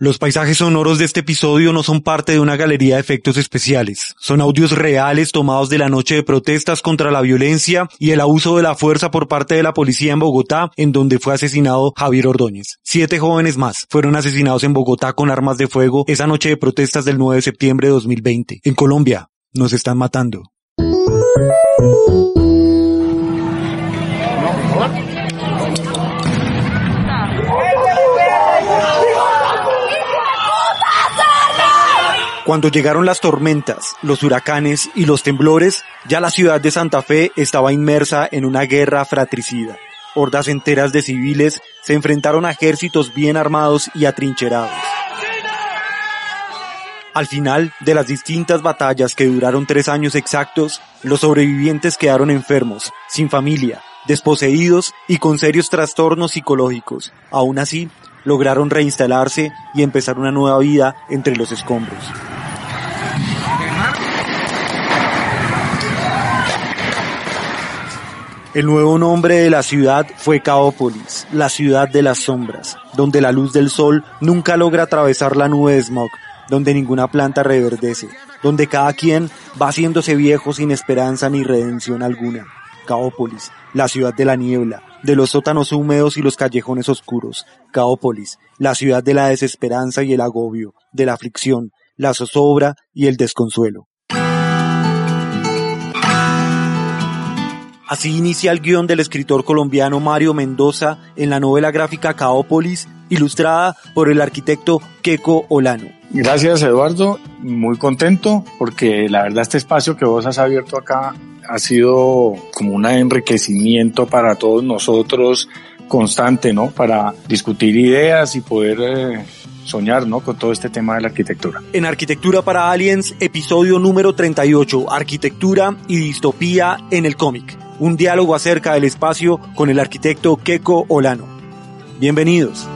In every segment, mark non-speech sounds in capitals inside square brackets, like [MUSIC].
Los paisajes sonoros de este episodio no son parte de una galería de efectos especiales. Son audios reales tomados de la noche de protestas contra la violencia y el abuso de la fuerza por parte de la policía en Bogotá, en donde fue asesinado Javier Ordóñez. Siete jóvenes más fueron asesinados en Bogotá con armas de fuego esa noche de protestas del 9 de septiembre de 2020. En Colombia, nos están matando. Cuando llegaron las tormentas, los huracanes y los temblores, ya la ciudad de Santa Fe estaba inmersa en una guerra fratricida. Hordas enteras de civiles se enfrentaron a ejércitos bien armados y atrincherados. Al final de las distintas batallas que duraron tres años exactos, los sobrevivientes quedaron enfermos, sin familia, desposeídos y con serios trastornos psicológicos. Aún así, lograron reinstalarse y empezar una nueva vida entre los escombros. El nuevo nombre de la ciudad fue Caópolis, la ciudad de las sombras, donde la luz del sol nunca logra atravesar la nube de smog, donde ninguna planta reverdece, donde cada quien va haciéndose viejo sin esperanza ni redención alguna. Caópolis, la ciudad de la niebla, de los sótanos húmedos y los callejones oscuros. Caópolis, la ciudad de la desesperanza y el agobio, de la aflicción, la zozobra y el desconsuelo. Así inicia el guion del escritor colombiano Mario Mendoza en la novela gráfica Caópolis, ilustrada por el arquitecto Keco Olano. Gracias Eduardo, muy contento porque la verdad este espacio que vos has abierto acá ha sido como un enriquecimiento para todos nosotros constante, ¿no? Para discutir ideas y poder eh, soñar, ¿no? Con todo este tema de la arquitectura. En Arquitectura para Aliens, episodio número 38, Arquitectura y Distopía en el cómic. Un diálogo acerca del espacio con el arquitecto Keiko Olano. Bienvenidos.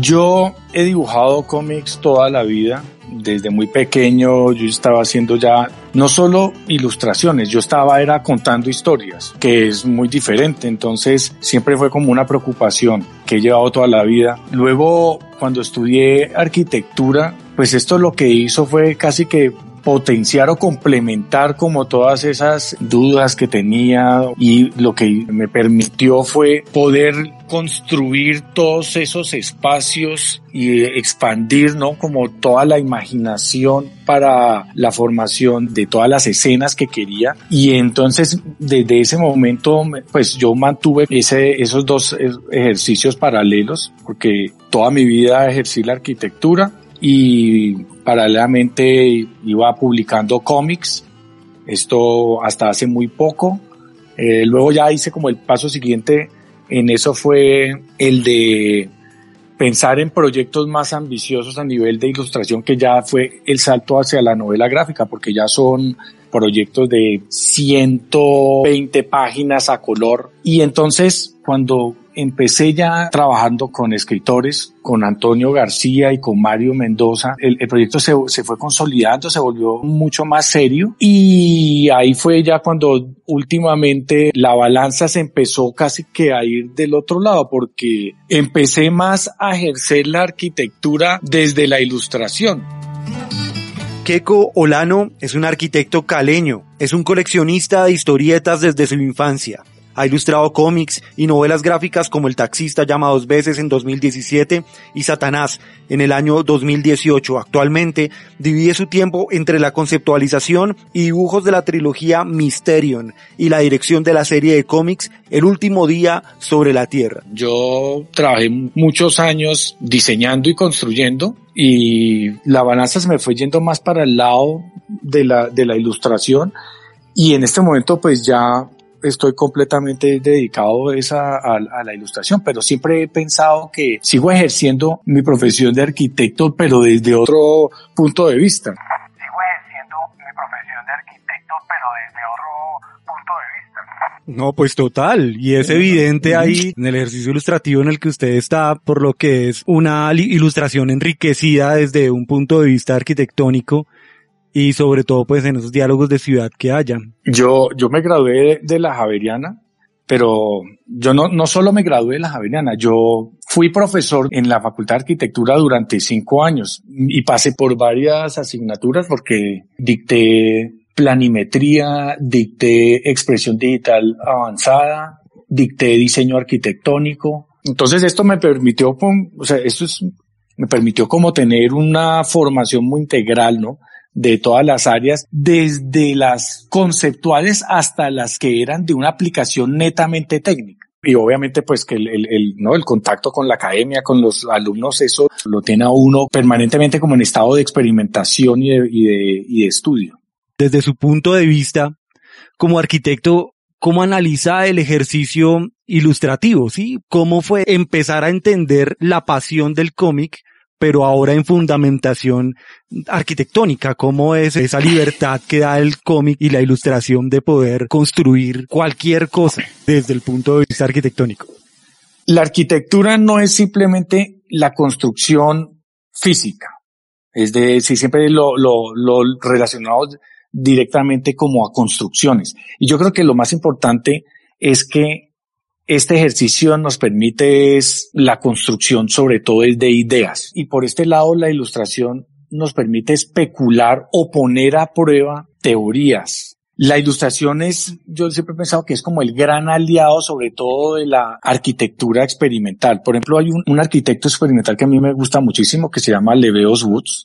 Yo he dibujado cómics toda la vida. Desde muy pequeño yo estaba haciendo ya no solo ilustraciones, yo estaba era contando historias, que es muy diferente. Entonces siempre fue como una preocupación que he llevado toda la vida. Luego cuando estudié arquitectura, pues esto lo que hizo fue casi que potenciar o complementar como todas esas dudas que tenía y lo que me permitió fue poder construir todos esos espacios y expandir, ¿no? Como toda la imaginación para la formación de todas las escenas que quería. Y entonces, desde ese momento, pues yo mantuve ese, esos dos ejercicios paralelos, porque toda mi vida ejercí la arquitectura y paralelamente iba publicando cómics, esto hasta hace muy poco. Eh, luego ya hice como el paso siguiente en eso fue el de pensar en proyectos más ambiciosos a nivel de ilustración que ya fue el salto hacia la novela gráfica porque ya son proyectos de 120 páginas a color y entonces cuando empecé ya trabajando con escritores, con Antonio García y con Mario Mendoza. El, proyecto se, se, fue consolidando, se volvió mucho más serio y ahí fue ya cuando últimamente la balanza se empezó casi que a ir del otro lado porque empecé más a ejercer la arquitectura desde la ilustración. Keiko Olano es un arquitecto caleño, es un coleccionista de historietas desde su infancia. Ha ilustrado cómics y novelas gráficas como El taxista llama dos veces en 2017 y Satanás en el año 2018. Actualmente divide su tiempo entre la conceptualización y dibujos de la trilogía Mysterion y la dirección de la serie de cómics El último día sobre la Tierra. Yo trabajé muchos años diseñando y construyendo y la balanza se me fue yendo más para el lado de la, de la ilustración y en este momento pues ya estoy completamente dedicado a, a, la ilustración, pero siempre he pensado que sigo ejerciendo mi profesión de arquitecto, pero desde otro punto de vista. Sigo ejerciendo mi profesión de arquitecto, pero desde otro punto de vista. No, pues total. Y es evidente ahí en el ejercicio ilustrativo en el que usted está, por lo que es una ilustración enriquecida desde un punto de vista arquitectónico y sobre todo pues en esos diálogos de ciudad que haya. Yo, yo me gradué de, la Javeriana, pero yo no, no solo me gradué de la Javeriana, yo fui profesor en la Facultad de Arquitectura durante cinco años y pasé por varias asignaturas porque dicté planimetría, dicté expresión digital avanzada, dicté diseño arquitectónico. Entonces esto me permitió, o sea, esto es, me permitió como tener una formación muy integral, ¿no? De todas las áreas, desde las conceptuales hasta las que eran de una aplicación netamente técnica. Y obviamente pues que el, el, ¿no? el contacto con la academia, con los alumnos, eso lo tiene a uno permanentemente como en estado de experimentación y de, y de, y de estudio. Desde su punto de vista, como arquitecto, ¿cómo analiza el ejercicio ilustrativo? ¿Sí? ¿Cómo fue empezar a entender la pasión del cómic pero ahora en fundamentación arquitectónica, cómo es esa libertad que da el cómic y la ilustración de poder construir cualquier cosa desde el punto de vista arquitectónico. La arquitectura no es simplemente la construcción física, es decir, siempre lo, lo, lo relacionado directamente como a construcciones. Y yo creo que lo más importante es que este ejercicio nos permite es la construcción sobre todo es de ideas y por este lado la ilustración nos permite especular o poner a prueba teorías. La ilustración es, yo siempre he pensado que es como el gran aliado sobre todo de la arquitectura experimental. Por ejemplo, hay un, un arquitecto experimental que a mí me gusta muchísimo que se llama Leveos Woods.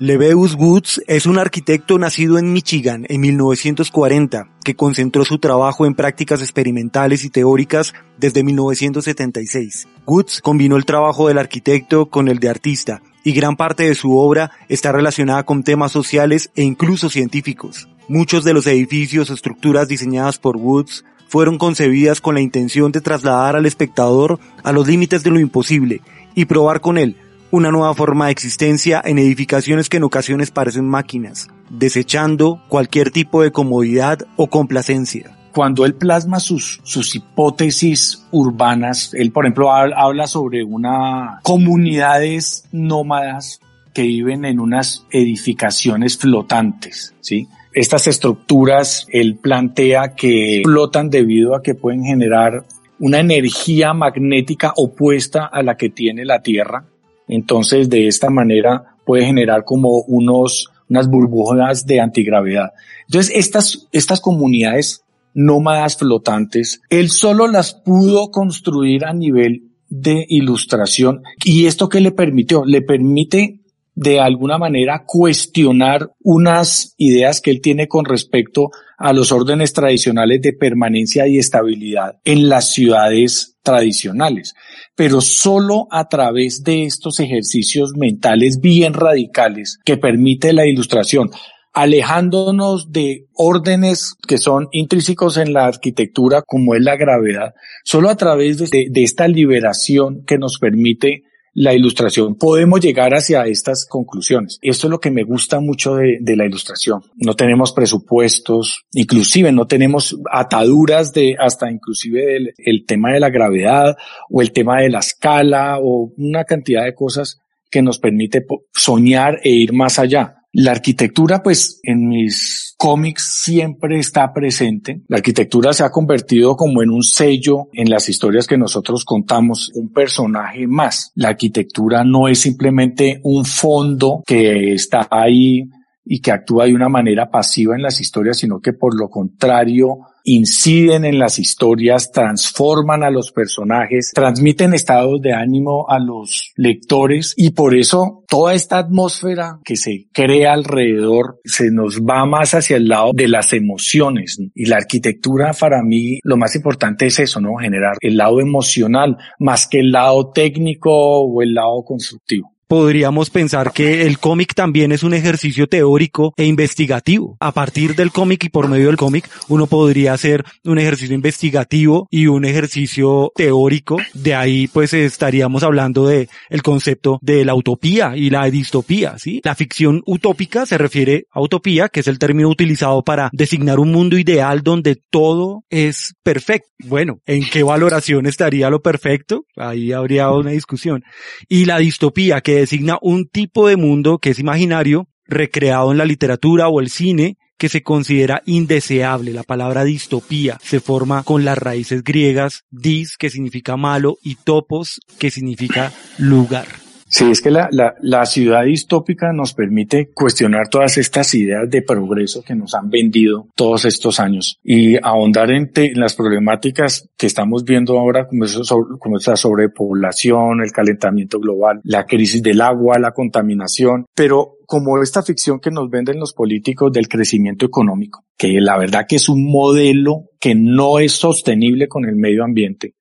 Leveus Woods es un arquitecto nacido en Michigan en 1940 que concentró su trabajo en prácticas experimentales y teóricas desde 1976. Woods combinó el trabajo del arquitecto con el de artista y gran parte de su obra está relacionada con temas sociales e incluso científicos. Muchos de los edificios o estructuras diseñadas por Woods fueron concebidas con la intención de trasladar al espectador a los límites de lo imposible y probar con él una nueva forma de existencia en edificaciones que en ocasiones parecen máquinas, desechando cualquier tipo de comodidad o complacencia. Cuando él plasma sus, sus hipótesis urbanas, él por ejemplo habla sobre una comunidades nómadas que viven en unas edificaciones flotantes, ¿sí? Estas estructuras él plantea que flotan debido a que pueden generar una energía magnética opuesta a la que tiene la Tierra entonces, de esta manera puede generar como unos, unas burbujas de antigravedad. Entonces, estas, estas comunidades nómadas flotantes, él solo las pudo construir a nivel de ilustración. ¿Y esto qué le permitió? Le permite de alguna manera cuestionar unas ideas que él tiene con respecto a los órdenes tradicionales de permanencia y estabilidad en las ciudades tradicionales. Pero solo a través de estos ejercicios mentales bien radicales que permite la ilustración, alejándonos de órdenes que son intrínsecos en la arquitectura como es la gravedad, solo a través de, de esta liberación que nos permite la ilustración, podemos llegar hacia estas conclusiones. Esto es lo que me gusta mucho de, la ilustración. No tenemos presupuestos, inclusive no tenemos ataduras de hasta inclusive el tema de la gravedad o el tema de la escala o una cantidad de cosas que nos permite soñar e ir más allá. La arquitectura, pues en mis cómics siempre está presente. La arquitectura se ha convertido como en un sello en las historias que nosotros contamos, un personaje más. La arquitectura no es simplemente un fondo que está ahí y que actúa de una manera pasiva en las historias, sino que por lo contrario inciden en las historias, transforman a los personajes, transmiten estados de ánimo a los lectores y por eso toda esta atmósfera que se crea alrededor se nos va más hacia el lado de las emociones y la arquitectura para mí lo más importante es eso, ¿no? Generar el lado emocional más que el lado técnico o el lado constructivo. Podríamos pensar que el cómic también es un ejercicio teórico e investigativo. A partir del cómic y por medio del cómic, uno podría hacer un ejercicio investigativo y un ejercicio teórico. De ahí pues estaríamos hablando de el concepto de la utopía y la distopía, ¿sí? La ficción utópica se refiere a utopía, que es el término utilizado para designar un mundo ideal donde todo es perfecto. Bueno, ¿en qué valoración estaría lo perfecto? Ahí habría una discusión. Y la distopía, que designa un tipo de mundo que es imaginario, recreado en la literatura o el cine, que se considera indeseable. La palabra distopía se forma con las raíces griegas dis, que significa malo, y topos, que significa lugar. Sí, es que la, la, ciudad distópica nos permite cuestionar todas estas ideas de progreso que nos han vendido todos estos años y ahondar en las problemáticas que estamos viendo ahora, como, eso, como esta sobrepoblación, el calentamiento global, la crisis del agua, la contaminación, pero como esta ficción que nos venden los políticos del crecimiento económico, que la verdad que es un modelo que no es sostenible con el medio ambiente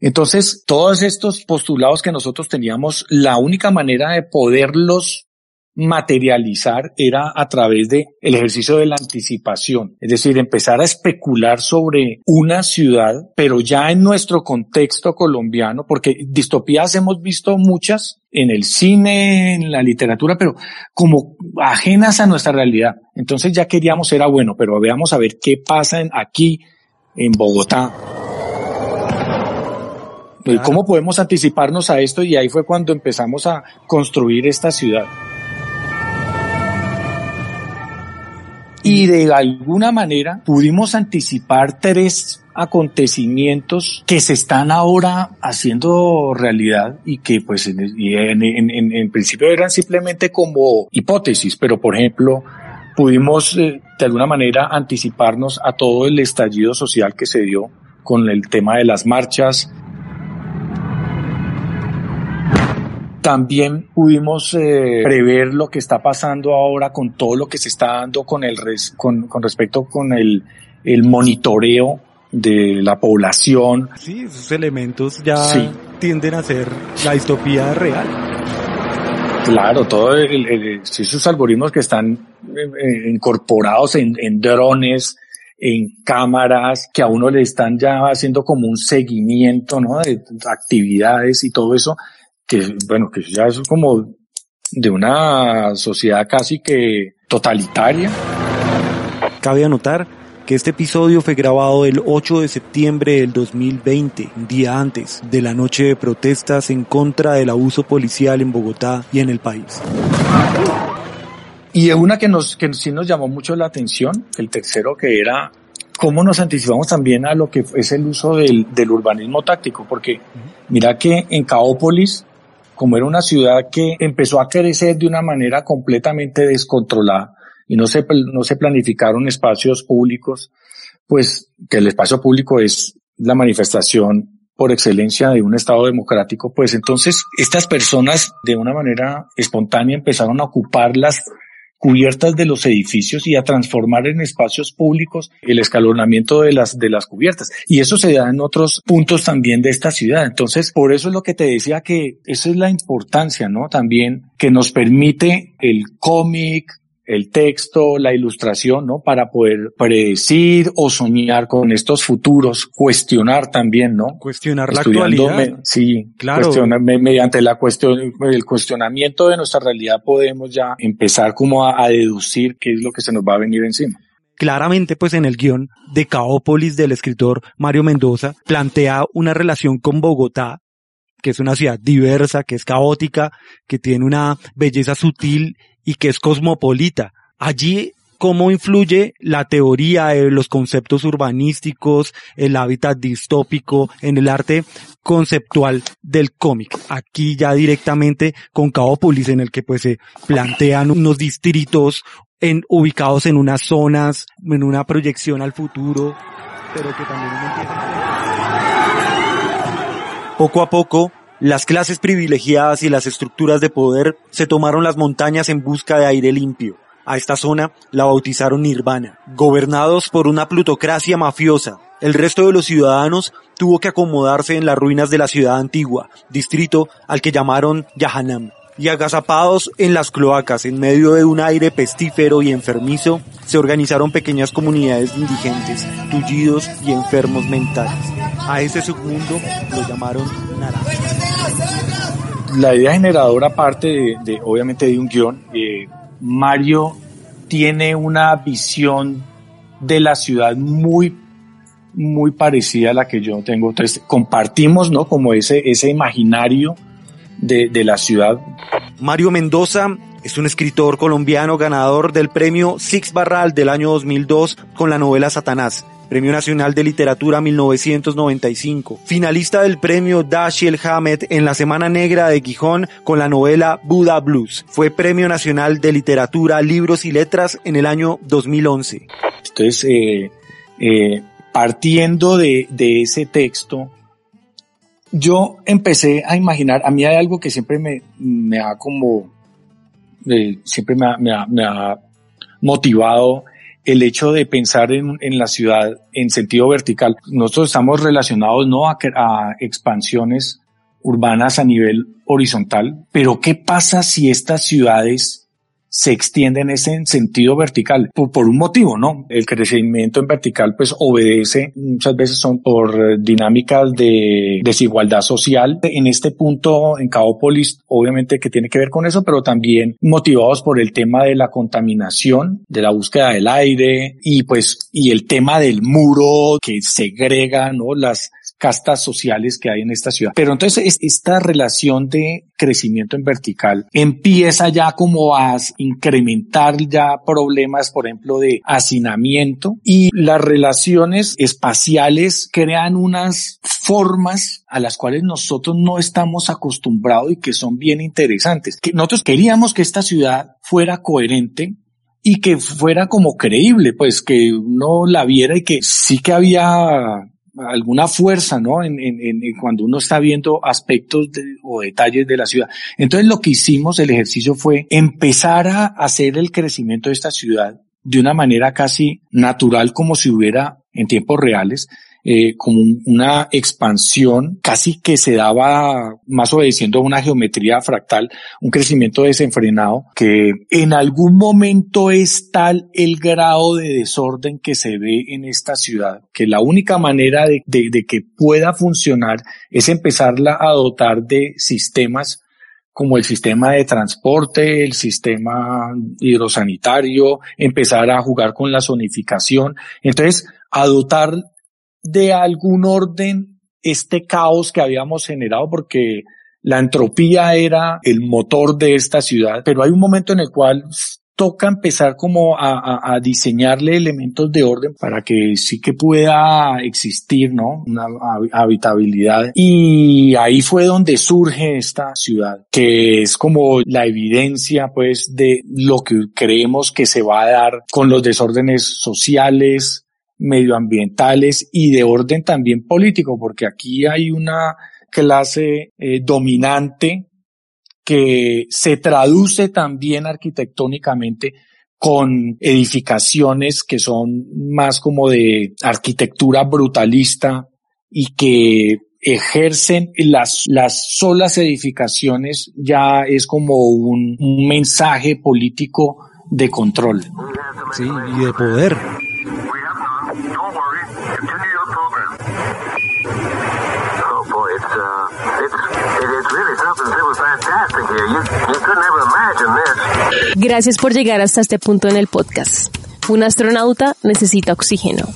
entonces, todos estos postulados que nosotros teníamos, la única manera de poderlos materializar era a través de el ejercicio de la anticipación, es decir, empezar a especular sobre una ciudad, pero ya en nuestro contexto colombiano, porque distopías hemos visto muchas en el cine, en la literatura, pero como ajenas a nuestra realidad. Entonces ya queríamos, era bueno, pero veamos a ver qué pasa aquí en Bogotá, ¿Cómo podemos anticiparnos a esto? Y ahí fue cuando empezamos a construir esta ciudad. Y de alguna manera pudimos anticipar tres acontecimientos que se están ahora haciendo realidad y que pues en, en, principio eran simplemente como hipótesis, pero por ejemplo pudimos eh, de alguna manera anticiparnos a todo el estallido social que se dio con el tema de las marchas, También pudimos eh, prever lo que está pasando ahora con todo lo que se está dando con el con, con respecto con el, el monitoreo de la población. Sí, esos elementos ya tienden a ser la distopía real. Claro, todo esos algoritmos que están eh, eh, incorporados en, en drones, en cámaras, que a uno le están ya haciendo como un seguimiento, ¿no? De actividades y todo eso, que bueno, que ya es como de una sociedad casi que totalitaria. Cabe anotar que este episodio fue grabado el 8 de septiembre del 2020, un día antes de la noche de protestas en contra del abuso policial en Bogotá y en el país. Y una que nos, que sí nos llamó mucho la atención, el tercero que era cómo nos anticipamos también a lo que es el uso del, del urbanismo táctico, porque mira que en Caópolis como era una ciudad que empezó a crecer de una manera completamente descontrolada y no se, no se planificaron espacios públicos, pues que el espacio público es la manifestación por excelencia de un Estado democrático, pues entonces estas personas de una manera espontánea empezaron a ocupar las cubiertas de los edificios y a transformar en espacios públicos el escalonamiento de las, de las cubiertas. Y eso se da en otros puntos también de esta ciudad. Entonces, por eso es lo que te decía que esa es la importancia, ¿no? También que nos permite el cómic, el texto, la ilustración, ¿no? Para poder predecir o soñar con estos futuros, cuestionar también, ¿no? Cuestionar la actualidad. sí, claro. mediante la cuestión, el cuestionamiento de nuestra realidad podemos ya empezar como a, a deducir qué es lo que se nos va a venir encima claramente pues en el guion de Caópolis del escritor Mario Mendoza plantea una relación con Bogotá que es una ciudad diversa, que es caótica, que tiene una belleza sutil y que es cosmopolita. Allí cómo influye la teoría de los conceptos urbanísticos, el hábitat distópico en el arte conceptual del cómic. Aquí ya directamente con Caópolis en el que pues se plantean unos distritos en, ubicados en unas zonas, en una proyección al futuro, pero que también Poco a poco, las clases privilegiadas y las estructuras de poder se tomaron las montañas en busca de aire limpio. A esta zona la bautizaron Nirvana. Gobernados por una plutocracia mafiosa, el resto de los ciudadanos tuvo que acomodarse en las ruinas de la ciudad antigua, distrito al que llamaron Yahanam. Y agazapados en las cloacas en medio de un aire pestífero y enfermizo, se organizaron pequeñas comunidades de indigentes, tullidos y enfermos mentales. A ese submundo lo llamaron naranja. La idea generadora parte de, de obviamente de un guion. Eh, Mario tiene una visión de la ciudad muy muy parecida a la que yo tengo. Entonces compartimos, ¿no? Como ese, ese imaginario de, de la ciudad. Mario Mendoza es un escritor colombiano ganador del premio Six Barral del año 2002 con la novela Satanás. Premio Nacional de Literatura 1995. Finalista del premio Dashiell Hammett en la Semana Negra de Gijón con la novela Buddha Blues. Fue Premio Nacional de Literatura, Libros y Letras en el año 2011. Entonces, eh, eh, partiendo de, de ese texto, yo empecé a imaginar, a mí hay algo que siempre me, me ha como, eh, siempre me ha, me, ha, motivado el hecho de pensar en, la ciudad en sentido vertical. Nosotros estamos relacionados no a expansiones urbanas a nivel horizontal, pero ¿qué pasa si estas ciudades se extiende en ese sentido vertical por, por, un motivo, ¿no? El crecimiento en vertical pues obedece, muchas veces son por dinámicas de desigualdad social. En este punto en Caópolis obviamente que tiene que ver con eso, pero también motivados por el tema de la contaminación, de la búsqueda del aire y pues y el tema del muro que segrega, ¿no? Las castas sociales que hay en esta ciudad. Pero entonces esta relación de crecimiento en vertical empieza ya como a incrementar ya problemas, por ejemplo, de hacinamiento y las relaciones espaciales crean unas formas a las cuales nosotros no estamos acostumbrados y que son bien interesantes. Que nosotros queríamos que esta ciudad fuera coherente y que fuera como creíble, pues que uno la viera y que sí que había alguna fuerza, ¿no? En, cuando uno está viendo aspectos o detalles de la ciudad. Entonces lo que hicimos, el ejercicio fue empezar a hacer el crecimiento de esta ciudad de una manera casi natural, como si hubiera en tiempos reales, eh, como una expansión casi que se daba más obedeciendo a una geometría fractal, un crecimiento desenfrenado que en algún momento es tal el grado de desorden que se ve en esta ciudad, que la única manera de, de, que pueda funcionar es empezarla a dotar de sistemas como el sistema de transporte, el sistema hidrosanitario, empezar a jugar con la zonificación. Entonces, a dotar de algún orden este caos que habíamos generado porque la entropía era el motor de esta ciudad, pero hay un momento en el cual toca empezar como a, diseñarle elementos de orden para que sí que pueda existir, ¿no? Una habitabilidad. Y ahí fue donde surge esta ciudad, que es como la evidencia, pues, de lo que creemos que se va a dar con los desórdenes sociales, medioambientales y de orden también político, porque aquí hay una clase eh, dominante que se traduce también arquitectónicamente con edificaciones que son más como de arquitectura brutalista y que ejercen las, las solas edificaciones ya es como un, un mensaje político de control. Sí, y de poder. Gracias por llegar hasta este punto en el podcast. Un astronauta necesita oxígeno.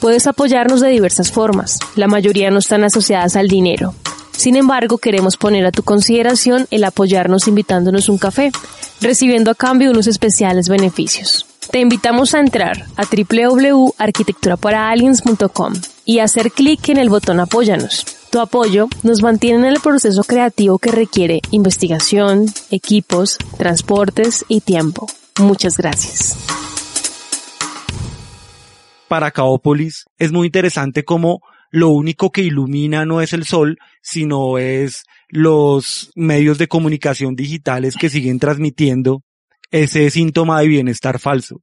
Puedes apoyarnos de diversas formas. La mayoría no están asociadas al dinero. Sin embargo, queremos poner a tu consideración el apoyarnos invitándonos un café, recibiendo a cambio unos especiales beneficios. Te invitamos a entrar a www.arquitecturaparaaliens.com y hacer clic en el botón Apóyanos. Tu apoyo nos mantiene en el proceso creativo que requiere investigación, equipos, transportes y tiempo. Muchas gracias. Para Caópolis es muy interesante como lo único que ilumina no es el sol, sino es los medios de comunicación digitales que siguen transmitiendo ese síntoma de bienestar falso.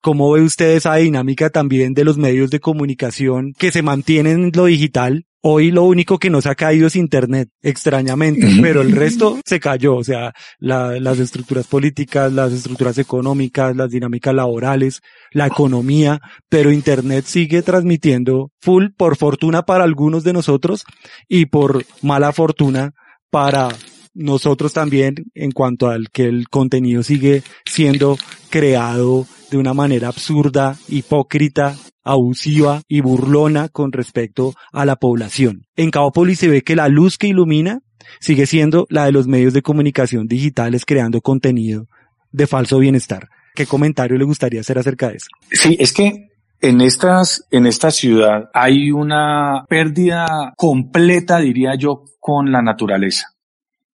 ¿Cómo ve usted esa dinámica también de los medios de comunicación que se mantienen en lo digital, Hoy lo único que nos ha caído es Internet, extrañamente, pero el resto se cayó. O sea, las estructuras políticas, las estructuras económicas, las dinámicas laborales, la economía, pero Internet sigue transmitiendo full por fortuna para algunos de nosotros y por mala fortuna para nosotros también en cuanto al que el contenido sigue siendo creado de una manera absurda, hipócrita, abusiva y burlona con respecto a la población. En Cabópolis se ve que la luz que ilumina sigue siendo la de los medios de comunicación digitales creando contenido de falso bienestar. ¿Qué comentario le gustaría hacer acerca de eso? Sí, es que en estas, en esta ciudad hay una pérdida completa, diría yo, con la naturaleza.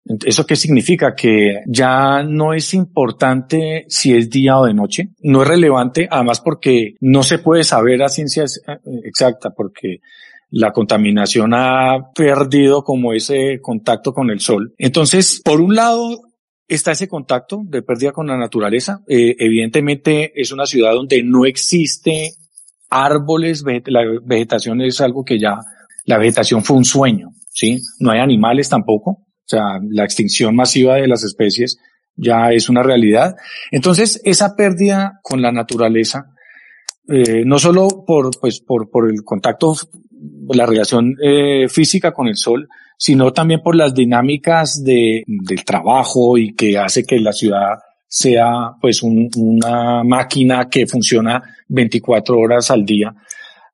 ¿Eso qué significa? Que ya no es importante si es día o de noche. No es relevante, además porque no se puede saber a ciencia eh, exacta, porque la contaminación ha perdido como ese contacto con el sol. Entonces, por un lado, está ese contacto de pérdida con la naturaleza. Eh, evidentemente es una ciudad donde no existe árboles, la vegetación es algo que ya, la vegetación fue un sueño, ¿sí? No hay animales tampoco. O sea, la extinción masiva de las especies ya es una realidad. Entonces, esa pérdida con la naturaleza, eh, no solo por, pues, por, por el contacto, la relación eh, física con el sol, sino también por las dinámicas de, del trabajo y que hace que la ciudad sea pues una máquina que funciona 24 horas al día,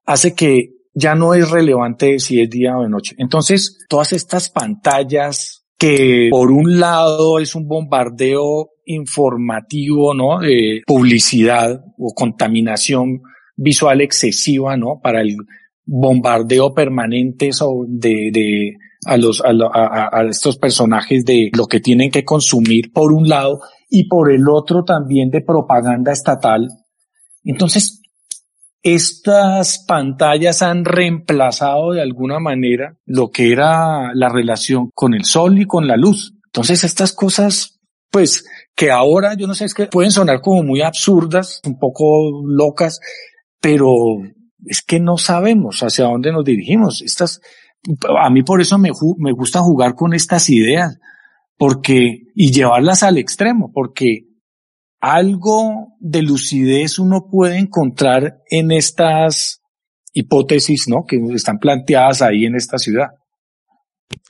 hace que ya no es relevante si es día o de noche. Entonces, todas estas pantallas que por un lado es un bombardeo informativo, ¿no? De publicidad o contaminación visual excesiva, ¿no? Para el bombardeo permanente de, de a los, a, a, estos personajes de lo que tienen que consumir por un lado y por el otro también de propaganda estatal. Entonces, estas pantallas han reemplazado de alguna manera lo que era la relación con el sol y con la luz. Entonces estas cosas, pues, que ahora yo no sé, es que pueden sonar como muy absurdas, un poco locas, pero es que no sabemos hacia dónde nos dirigimos. Estas, a mí por eso me, me gusta jugar con estas ideas, porque, y llevarlas al extremo, porque algo de lucidez uno puede encontrar en estas hipótesis, ¿no? Que están planteadas ahí en esta ciudad.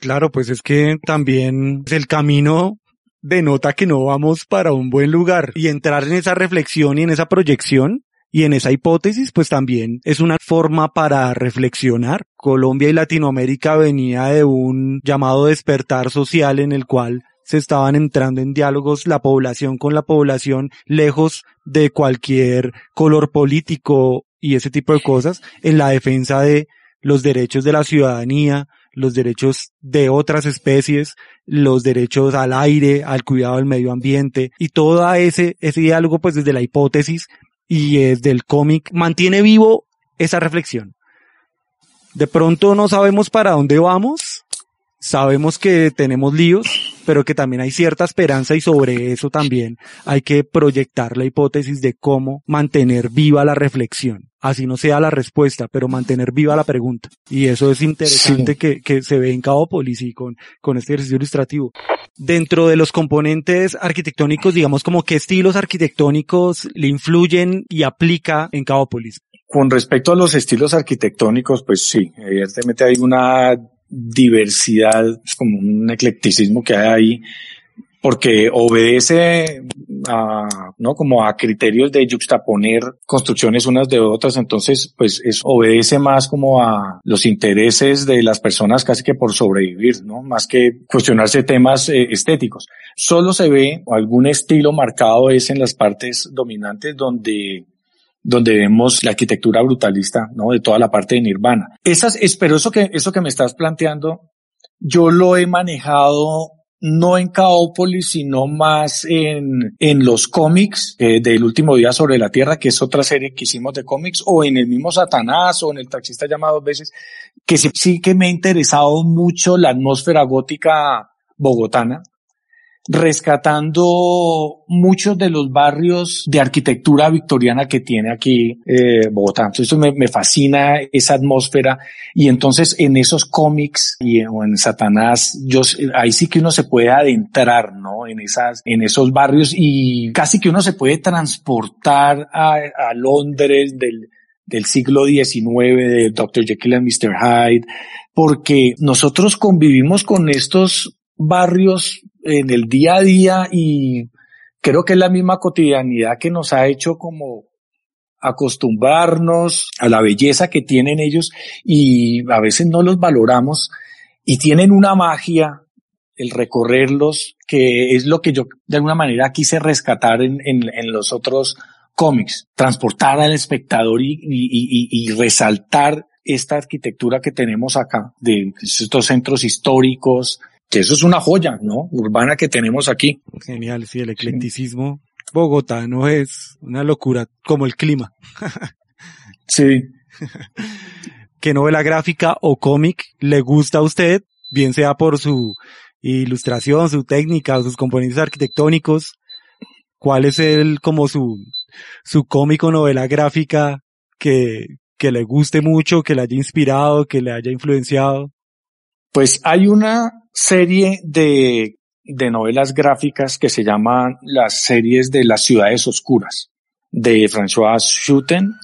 Claro, pues es que también el camino denota que no vamos para un buen lugar y entrar en esa reflexión y en esa proyección y en esa hipótesis, pues también es una forma para reflexionar. Colombia y Latinoamérica venía de un llamado despertar social en el cual se estaban entrando en diálogos la población con la población, lejos de cualquier color político y ese tipo de cosas, en la defensa de los derechos de la ciudadanía, los derechos de otras especies, los derechos al aire, al cuidado del medio ambiente y todo ese, ese diálogo pues desde la hipótesis y desde el cómic mantiene vivo esa reflexión. De pronto no sabemos para dónde vamos, sabemos que tenemos líos, pero que también hay cierta esperanza y sobre eso también hay que proyectar la hipótesis de cómo mantener viva la reflexión. Así no sea la respuesta, pero mantener viva la pregunta. Y eso es interesante que, que, se ve en Cabópolis y con, con este ejercicio ilustrativo. Dentro de los componentes arquitectónicos, digamos como qué estilos arquitectónicos le influyen y aplica en Cabópolis. Con respecto a los estilos arquitectónicos, pues sí, evidentemente hay una diversidad, es como un eclecticismo que hay ahí, porque obedece a, ¿no? Como a criterios de juxtaponer construcciones unas de otras, entonces, pues, es, obedece más como a los intereses de las personas casi que por sobrevivir, ¿no? Más que cuestionarse temas eh, estéticos. Solo se ve algún estilo marcado es en las partes dominantes donde donde vemos la arquitectura brutalista, ¿no? De toda la parte de Nirvana. Esas, pero eso que, eso que me estás planteando, yo lo he manejado no en Caópolis, sino más en, en los cómics eh, del último día sobre la Tierra, que es otra serie que hicimos de cómics, o en el mismo Satanás, o en el taxista llamado dos veces, que sí, sí que me ha interesado mucho la atmósfera gótica bogotana, rescatando muchos de los barrios de arquitectura victoriana que tiene aquí eh, Bogotá. Entonces me, me, fascina esa atmósfera y entonces en esos cómics y en, o en Satanás, yo, ahí sí que uno se puede adentrar, ¿no? En esas, en esos barrios y casi que uno se puede transportar a, a Londres del, del siglo XIX, de Dr. Jekyll and Mr. Hyde, porque nosotros convivimos con estos barrios en el día a día y creo que es la misma cotidianidad que nos ha hecho como acostumbrarnos a la belleza que tienen ellos y a veces no los valoramos y tienen una magia el recorrerlos que es lo que yo de alguna manera quise rescatar en, en, los otros cómics, transportar al espectador y, y resaltar esta arquitectura que tenemos acá de estos centros históricos, que eso es una joya, ¿no? Urbana que tenemos aquí. Genial, sí, el eclecticismo sí. bogotano es una locura, como el clima. [LAUGHS] sí. ¿Qué novela gráfica o cómic le gusta a usted? Bien sea por su ilustración, su técnica, sus componentes arquitectónicos. ¿Cuál es el, como su, su cómic o novela gráfica que, que le guste mucho, que le haya inspirado, que le haya influenciado? Pues hay una serie de, de novelas gráficas que se llaman las series de las ciudades oscuras, de François Schutten.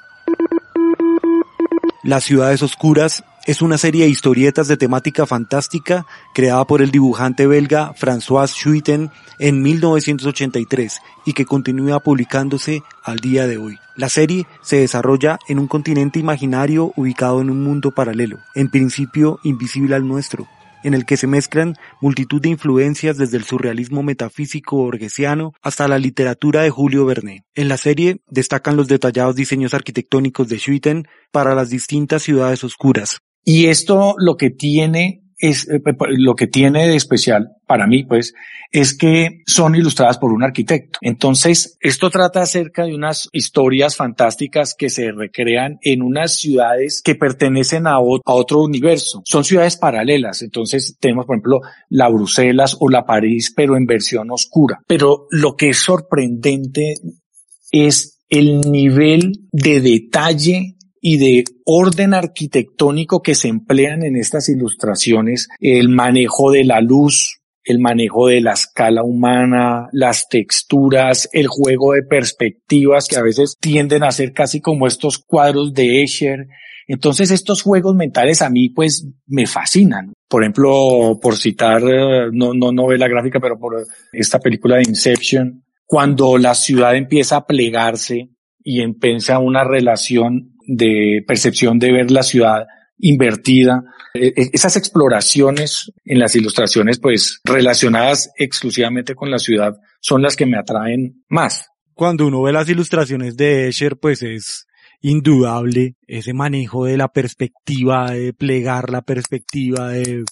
Las ciudades oscuras es una serie de historietas de temática fantástica creada por el dibujante belga François Schuiten en 1983 y que continúa publicándose al día de hoy. La serie se desarrolla en un continente imaginario ubicado en un mundo paralelo, en principio invisible al nuestro, en el que se mezclan multitud de influencias desde el surrealismo metafísico borgesiano hasta la literatura de Julio Verne. En la serie destacan los detallados diseños arquitectónicos de Schuiten para las distintas ciudades oscuras. Y esto lo que tiene es lo que tiene de especial para mí, pues, es que son ilustradas por un arquitecto. Entonces, esto trata acerca de unas historias fantásticas que se recrean en unas ciudades que pertenecen a, otro universo. Son ciudades paralelas. Entonces, tenemos, por ejemplo, la Bruselas o la París, pero en versión oscura. Pero lo que es sorprendente es el nivel de detalle y de orden arquitectónico que se emplean en estas ilustraciones, el manejo de la luz, el manejo de la escala humana, las texturas, el juego de perspectivas que a veces tienden a ser casi como estos cuadros de Escher. Entonces estos juegos mentales a mí pues me fascinan. Por ejemplo, por citar, no, no novela gráfica, pero por esta película de Inception, cuando la ciudad empieza a plegarse y empieza una relación de percepción de ver la ciudad invertida. Esas exploraciones en las ilustraciones, pues relacionadas exclusivamente con la ciudad, son las que me atraen más. Cuando uno ve las ilustraciones de Escher, pues es indudable ese manejo de la perspectiva, de plegar la perspectiva, de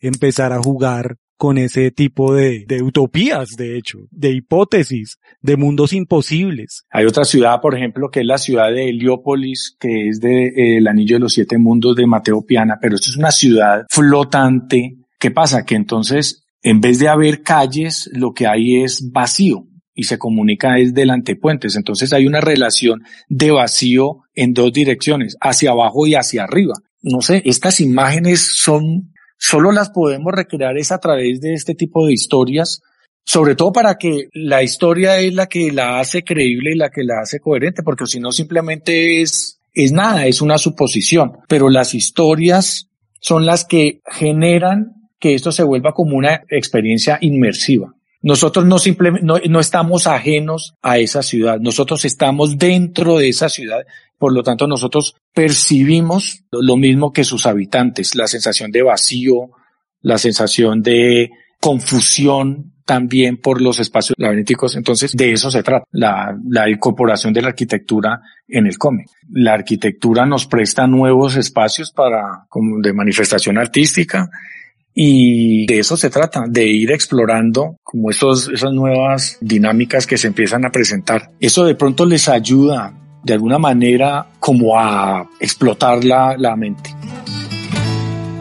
empezar a jugar con ese tipo de, de, utopías, de hecho, de hipótesis, de mundos imposibles. Hay otra ciudad, por ejemplo, que es la ciudad de Heliópolis, que es de eh, el Anillo de los Siete Mundos de Mateo Piana, pero esto es una ciudad flotante. ¿Qué pasa? Que entonces, en vez de haber calles, lo que hay es vacío y se comunica es delante puentes. Entonces hay una relación de vacío en dos direcciones, hacia abajo y hacia arriba. No sé, estas imágenes son solo las podemos recrear es a través de este tipo de historias, sobre todo para que la historia es la que la hace creíble y la que la hace coherente, porque si no simplemente es, es nada, es una suposición, pero las historias son las que generan que esto se vuelva como una experiencia inmersiva. Nosotros no simplemente, no, no, estamos ajenos a esa ciudad, nosotros estamos dentro de esa ciudad, por lo tanto nosotros percibimos lo mismo que sus habitantes, la sensación de vacío, la sensación de confusión también por los espacios laberínticos. Entonces, de eso se trata, la, la incorporación de la arquitectura en el cómic. La arquitectura nos presta nuevos espacios para, como de manifestación artística, y de eso se trata, de ir explorando como esos, esas nuevas dinámicas que se empiezan a presentar. Eso de pronto les ayuda de alguna manera como a explotar la, la mente.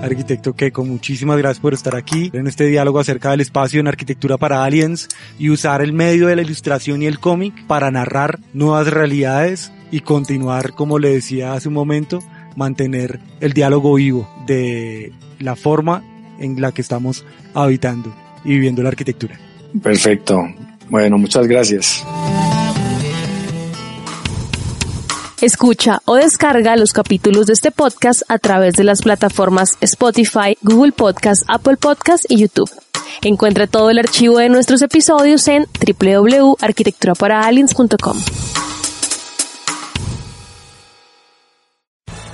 Arquitecto Keiko, muchísimas gracias por estar aquí en este diálogo acerca del espacio en arquitectura para aliens y usar el medio de la ilustración y el cómic para narrar nuevas realidades y continuar, como le decía hace un momento, mantener el diálogo vivo de la forma en la que estamos habitando y viviendo la arquitectura. Perfecto. Bueno, muchas gracias. Escucha o descarga los capítulos de este podcast a través de las plataformas Spotify, Google Podcast, Apple Podcast y YouTube. Encuentra todo el archivo de nuestros episodios en www.arquitecturaparaliens.com.